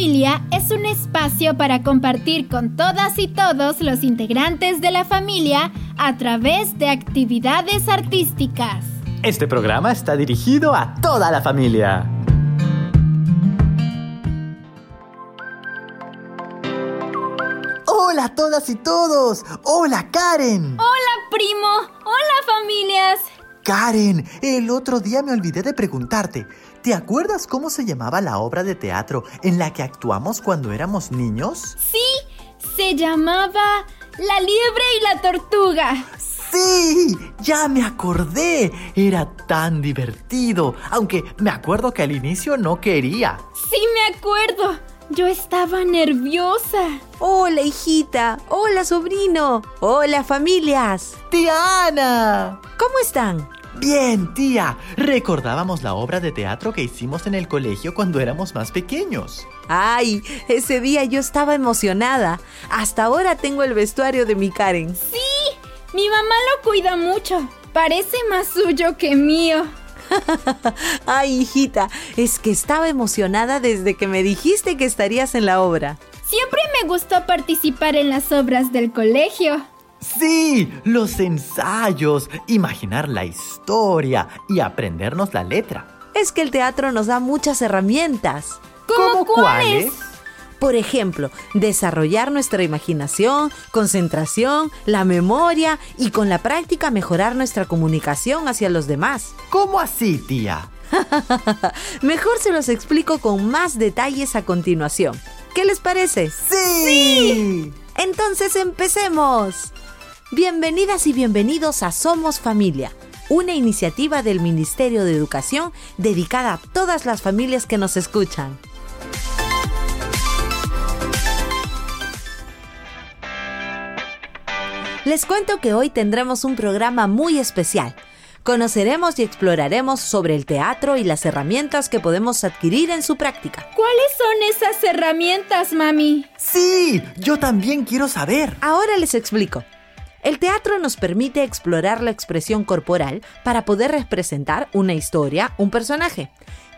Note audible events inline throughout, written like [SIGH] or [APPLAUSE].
familia es un espacio para compartir con todas y todos los integrantes de la familia a través de actividades artísticas. Este programa está dirigido a toda la familia. Hola a todas y todos. Hola Karen. Hola primo. Hola familias. Karen, el otro día me olvidé de preguntarte. ¿Te acuerdas cómo se llamaba la obra de teatro en la que actuamos cuando éramos niños? Sí, se llamaba La liebre y la tortuga. Sí, ya me acordé. Era tan divertido, aunque me acuerdo que al inicio no quería. Sí, me acuerdo. Yo estaba nerviosa. Hola, hijita. Hola, sobrino. Hola, familias. ¡Tía Ana! ¿Cómo están? Bien, tía. Recordábamos la obra de teatro que hicimos en el colegio cuando éramos más pequeños. Ay, ese día yo estaba emocionada. Hasta ahora tengo el vestuario de mi Karen. Sí, mi mamá lo cuida mucho. Parece más suyo que mío. [LAUGHS] Ay, hijita, es que estaba emocionada desde que me dijiste que estarías en la obra. Siempre me gustó participar en las obras del colegio. Sí, los ensayos, imaginar la historia y aprendernos la letra. Es que el teatro nos da muchas herramientas. ¿Cómo, cuáles? Por ejemplo, desarrollar nuestra imaginación, concentración, la memoria y con la práctica mejorar nuestra comunicación hacia los demás. ¿Cómo así, tía? [LAUGHS] Mejor se los explico con más detalles a continuación. ¿Qué les parece? ¡Sí! Entonces empecemos. Bienvenidas y bienvenidos a Somos Familia, una iniciativa del Ministerio de Educación dedicada a todas las familias que nos escuchan. Les cuento que hoy tendremos un programa muy especial. Conoceremos y exploraremos sobre el teatro y las herramientas que podemos adquirir en su práctica. ¿Cuáles son esas herramientas, mami? Sí, yo también quiero saber. Ahora les explico. El teatro nos permite explorar la expresión corporal para poder representar una historia, un personaje.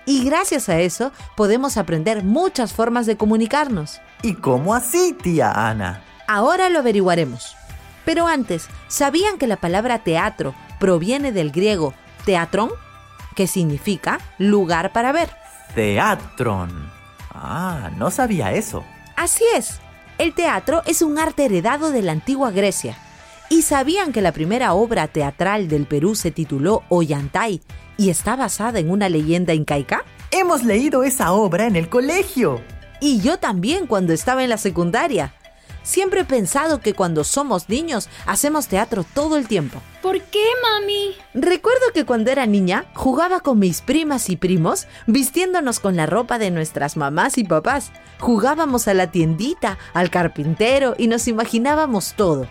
Y gracias a eso podemos aprender muchas formas de comunicarnos. ¿Y cómo así, tía Ana? Ahora lo averiguaremos. Pero antes, ¿sabían que la palabra teatro proviene del griego teatron, que significa lugar para ver? Teatron. Ah, no sabía eso. Así es. El teatro es un arte heredado de la antigua Grecia. ¿Y sabían que la primera obra teatral del Perú se tituló Ollantay y está basada en una leyenda incaica? Hemos leído esa obra en el colegio. Y yo también cuando estaba en la secundaria. Siempre he pensado que cuando somos niños hacemos teatro todo el tiempo. ¿Por qué, mami? Recuerdo que cuando era niña jugaba con mis primas y primos vistiéndonos con la ropa de nuestras mamás y papás. Jugábamos a la tiendita, al carpintero y nos imaginábamos todo.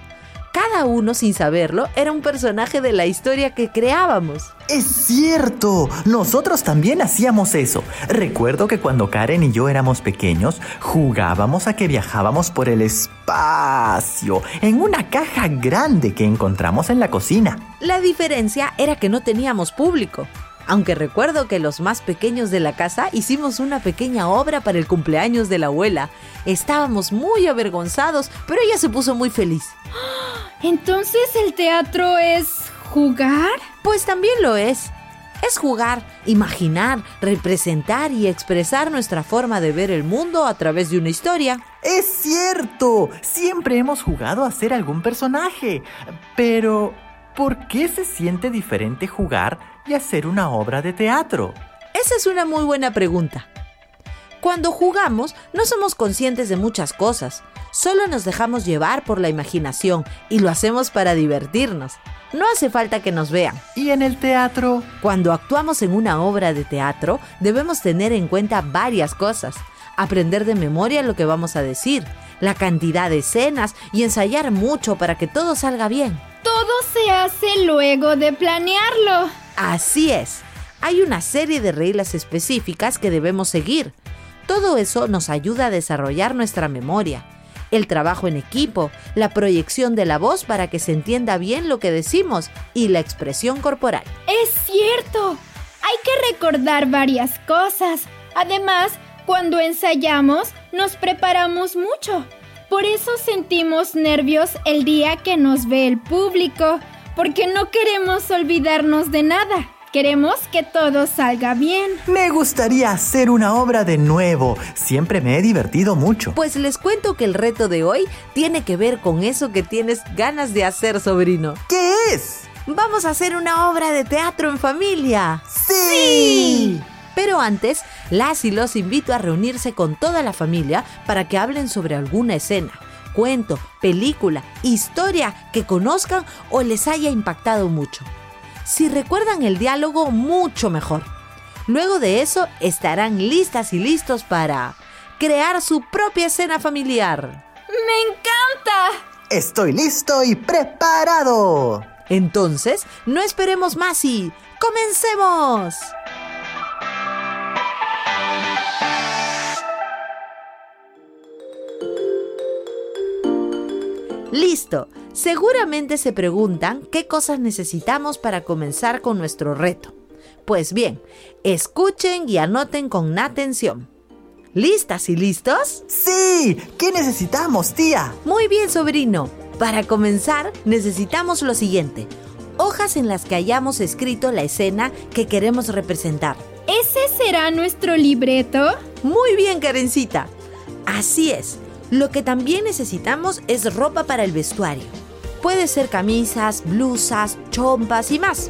Cada uno, sin saberlo, era un personaje de la historia que creábamos. Es cierto, nosotros también hacíamos eso. Recuerdo que cuando Karen y yo éramos pequeños, jugábamos a que viajábamos por el espacio en una caja grande que encontramos en la cocina. La diferencia era que no teníamos público. Aunque recuerdo que los más pequeños de la casa hicimos una pequeña obra para el cumpleaños de la abuela. Estábamos muy avergonzados, pero ella se puso muy feliz. Entonces el teatro es jugar? Pues también lo es. Es jugar, imaginar, representar y expresar nuestra forma de ver el mundo a través de una historia. Es cierto, siempre hemos jugado a ser algún personaje. Pero, ¿por qué se siente diferente jugar y hacer una obra de teatro? Esa es una muy buena pregunta. Cuando jugamos no somos conscientes de muchas cosas, solo nos dejamos llevar por la imaginación y lo hacemos para divertirnos. No hace falta que nos vean. ¿Y en el teatro? Cuando actuamos en una obra de teatro, debemos tener en cuenta varias cosas. Aprender de memoria lo que vamos a decir, la cantidad de escenas y ensayar mucho para que todo salga bien. Todo se hace luego de planearlo. Así es. Hay una serie de reglas específicas que debemos seguir. Todo eso nos ayuda a desarrollar nuestra memoria el trabajo en equipo, la proyección de la voz para que se entienda bien lo que decimos y la expresión corporal. Es cierto, hay que recordar varias cosas. Además, Cuando ensayamos, nos preparamos mucho. Por eso sentimos nervios el día que nos ve el público, porque no queremos olvidarnos de nada. Queremos que todo salga bien. Me gustaría hacer una obra de nuevo. Siempre me he divertido mucho. Pues les cuento que el reto de hoy tiene que ver con eso que tienes ganas de hacer, sobrino. ¿Qué es? Vamos a hacer una obra de teatro en familia. ¡Sí! Pero antes, las y los invito a reunirse con toda la familia para que hablen sobre alguna escena, cuento, película, historia que conozcan o les haya impactado mucho. Si recuerdan el diálogo, mucho mejor. Luego de eso, estarán listas y listos para crear su propia escena familiar. ¡Me encanta! Estoy listo y preparado. Entonces, no esperemos más y comencemos. Listo. Seguramente se preguntan qué cosas necesitamos para comenzar con nuestro reto. Pues bien, escuchen y anoten con atención. ¿Listas y listos? Sí, ¿qué necesitamos, tía? Muy bien, sobrino. Para comenzar, necesitamos lo siguiente. Hojas en las que hayamos escrito la escena que queremos representar. ¿Ese será nuestro libreto? Muy bien, Karencita. Así es. Lo que también necesitamos es ropa para el vestuario. Puede ser camisas, blusas, chompas y más.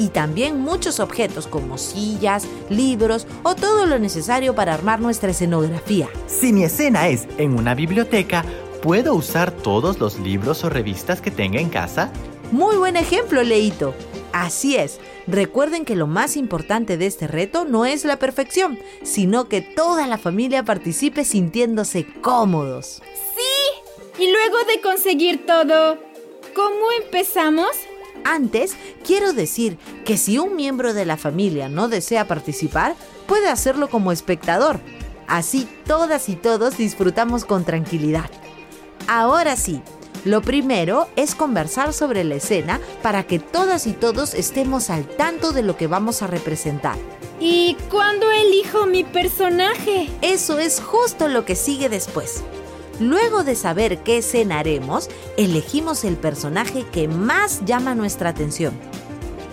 Y también muchos objetos como sillas, libros o todo lo necesario para armar nuestra escenografía. Si mi escena es en una biblioteca, ¿puedo usar todos los libros o revistas que tenga en casa? Muy buen ejemplo, Leito. Así es. Recuerden que lo más importante de este reto no es la perfección, sino que toda la familia participe sintiéndose cómodos. Sí. Y luego de conseguir todo, ¿cómo empezamos? Antes, quiero decir que si un miembro de la familia no desea participar, puede hacerlo como espectador. Así todas y todos disfrutamos con tranquilidad. Ahora sí, lo primero es conversar sobre la escena para que todas y todos estemos al tanto de lo que vamos a representar. ¿Y cuándo elijo mi personaje? Eso es justo lo que sigue después. Luego de saber qué escena haremos, elegimos el personaje que más llama nuestra atención.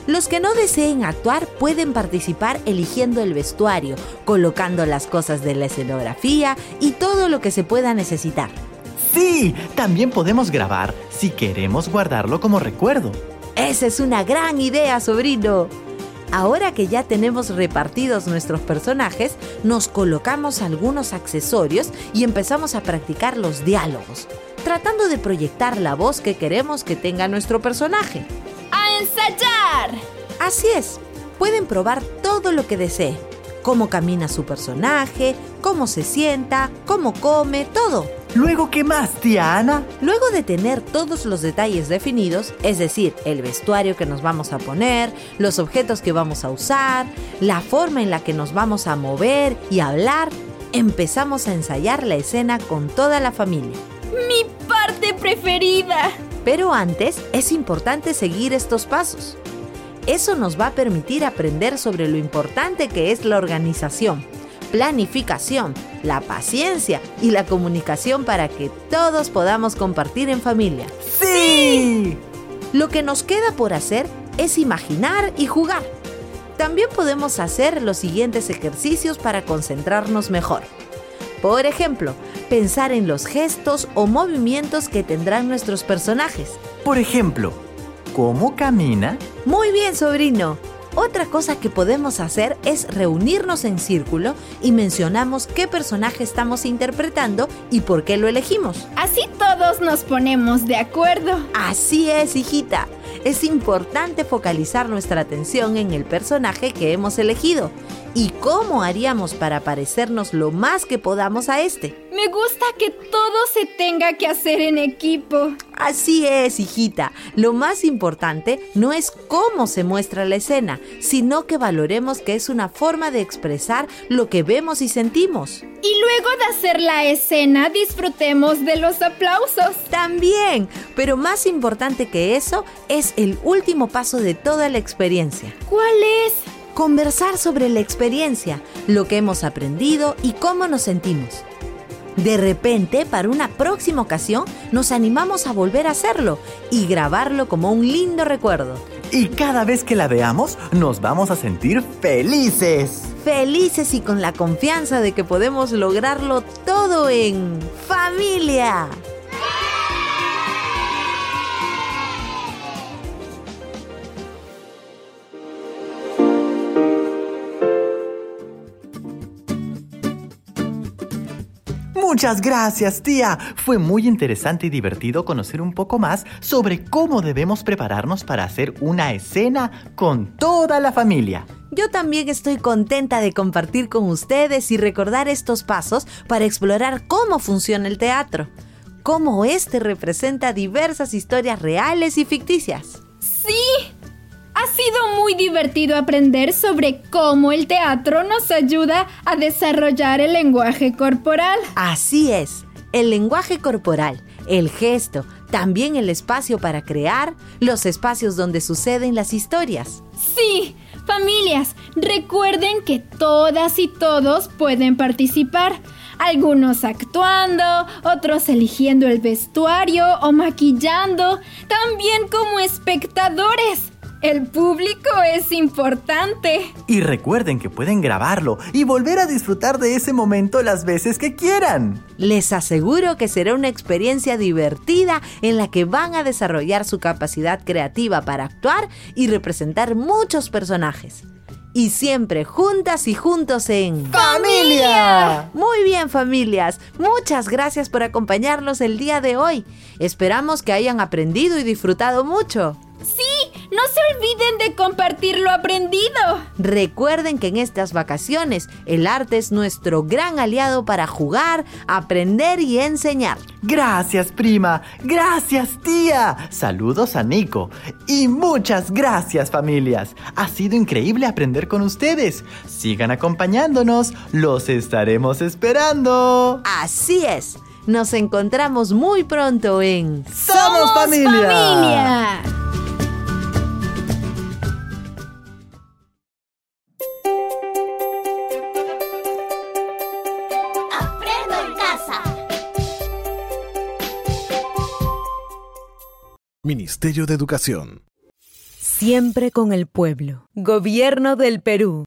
Los que no deseen actuar pueden participar eligiendo el vestuario, colocando las cosas de la escenografía y todo lo que se pueda necesitar. Sí, también podemos grabar si queremos guardarlo como recuerdo. Esa es una gran idea, sobrino. Ahora que ya tenemos repartidos nuestros personajes, nos colocamos algunos accesorios y empezamos a practicar los diálogos, tratando de proyectar la voz que queremos que tenga nuestro personaje. ¡A ensayar! Así es, pueden probar todo lo que deseen. Cómo camina su personaje, cómo se sienta, cómo come, todo. Luego, ¿qué más, tía Ana? Luego de tener todos los detalles definidos, es decir, el vestuario que nos vamos a poner, los objetos que vamos a usar, la forma en la que nos vamos a mover y hablar, empezamos a ensayar la escena con toda la familia. Mi parte preferida. Pero antes es importante seguir estos pasos. Eso nos va a permitir aprender sobre lo importante que es la organización planificación, la paciencia y la comunicación para que todos podamos compartir en familia. ¡Sí! Lo que nos queda por hacer es imaginar y jugar. También podemos hacer los siguientes ejercicios para concentrarnos mejor. Por ejemplo, pensar en los gestos o movimientos que tendrán nuestros personajes. Por ejemplo, ¿cómo camina? Muy bien, sobrino. Otra cosa que podemos hacer es reunirnos en círculo y mencionamos qué personaje estamos interpretando y por qué lo elegimos. Así todos nos ponemos de acuerdo. Así es, hijita. Es importante focalizar nuestra atención en el personaje que hemos elegido y cómo haríamos para parecernos lo más que podamos a este. Me gusta que todo se tenga que hacer en equipo. Así es, hijita. Lo más importante no es cómo se muestra la escena, sino que valoremos que es una forma de expresar lo que vemos y sentimos. Y luego de hacer la escena, disfrutemos de los aplausos. También, pero más importante que eso es el último paso de toda la experiencia. ¿Cuál es? Conversar sobre la experiencia, lo que hemos aprendido y cómo nos sentimos. De repente, para una próxima ocasión, nos animamos a volver a hacerlo y grabarlo como un lindo recuerdo. Y cada vez que la veamos, nos vamos a sentir felices. Felices y con la confianza de que podemos lograrlo todo en familia. Muchas gracias, tía. Fue muy interesante y divertido conocer un poco más sobre cómo debemos prepararnos para hacer una escena con toda la familia. Yo también estoy contenta de compartir con ustedes y recordar estos pasos para explorar cómo funciona el teatro, cómo este representa diversas historias reales y ficticias. Sí, sido muy divertido aprender sobre cómo el teatro nos ayuda a desarrollar el lenguaje corporal. Así es, el lenguaje corporal, el gesto, también el espacio para crear, los espacios donde suceden las historias. Sí, familias, recuerden que todas y todos pueden participar. Algunos actuando, otros eligiendo el vestuario o maquillando, también como espectadores. El público es importante. Y recuerden que pueden grabarlo y volver a disfrutar de ese momento las veces que quieran. Les aseguro que será una experiencia divertida en la que van a desarrollar su capacidad creativa para actuar y representar muchos personajes. Y siempre juntas y juntos en ¡Familia! Muy bien familias, muchas gracias por acompañarnos el día de hoy. Esperamos que hayan aprendido y disfrutado mucho. Sí, no se olviden de compartir lo aprendido. Recuerden que en estas vacaciones el arte es nuestro gran aliado para jugar, aprender y enseñar. Gracias, prima. Gracias, tía. Saludos a Nico. Y muchas gracias, familias. Ha sido increíble aprender con ustedes. Sigan acompañándonos. Los estaremos esperando. Así es. Nos encontramos muy pronto en ¡Somos, familia! familia! Ministerio de Educación. Siempre con el pueblo. Gobierno del Perú.